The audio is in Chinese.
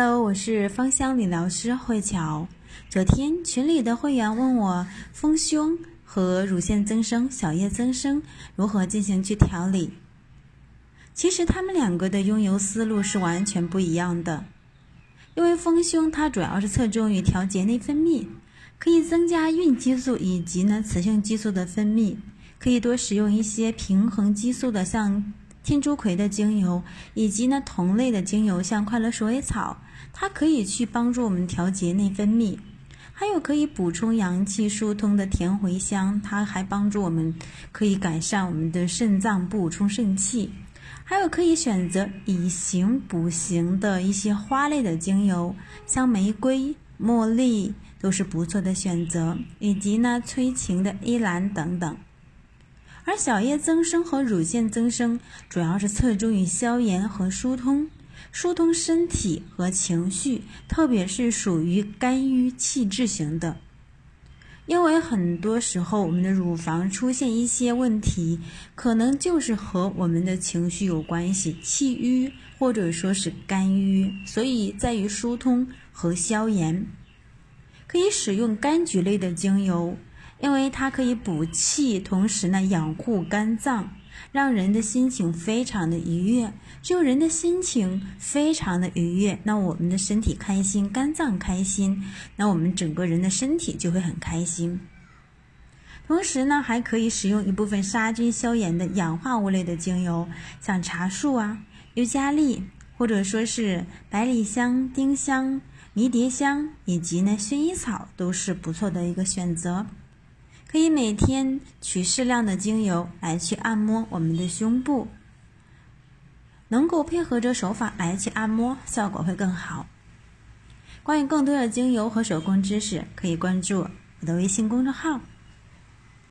Hello，我是芳香理疗师慧乔。昨天群里的会员问我丰胸和乳腺增生、小叶增生如何进行去调理。其实他们两个的用油思路是完全不一样的。因为丰胸它主要是侧重于调节内分泌，可以增加孕激素以及呢雌性激素的分泌，可以多使用一些平衡激素的，像天竺葵的精油，以及呢同类的精油，像快乐鼠尾草。它可以去帮助我们调节内分泌，还有可以补充阳气、疏通的甜茴香，它还帮助我们可以改善我们的肾脏，补充肾气。还有可以选择以形补形的一些花类的精油，像玫瑰、茉莉都是不错的选择，以及呢催情的依兰等等。而小叶增生和乳腺增生主要是侧重于消炎和疏通。疏通身体和情绪，特别是属于肝郁气滞型的，因为很多时候我们的乳房出现一些问题，可能就是和我们的情绪有关系，气郁或者说是肝郁，所以在于疏通和消炎，可以使用柑橘类的精油，因为它可以补气，同时呢养护肝脏。让人的心情非常的愉悦，只有人的心情非常的愉悦，那我们的身体开心，肝脏开心，那我们整个人的身体就会很开心。同时呢，还可以使用一部分杀菌消炎的氧化物类的精油，像茶树啊、尤加利，或者说是百里香、丁香、迷迭香，以及呢薰衣草，都是不错的一个选择。可以每天取适量的精油来去按摩我们的胸部，能够配合着手法来去按摩，效果会更好。关于更多的精油和手工知识，可以关注我的微信公众号。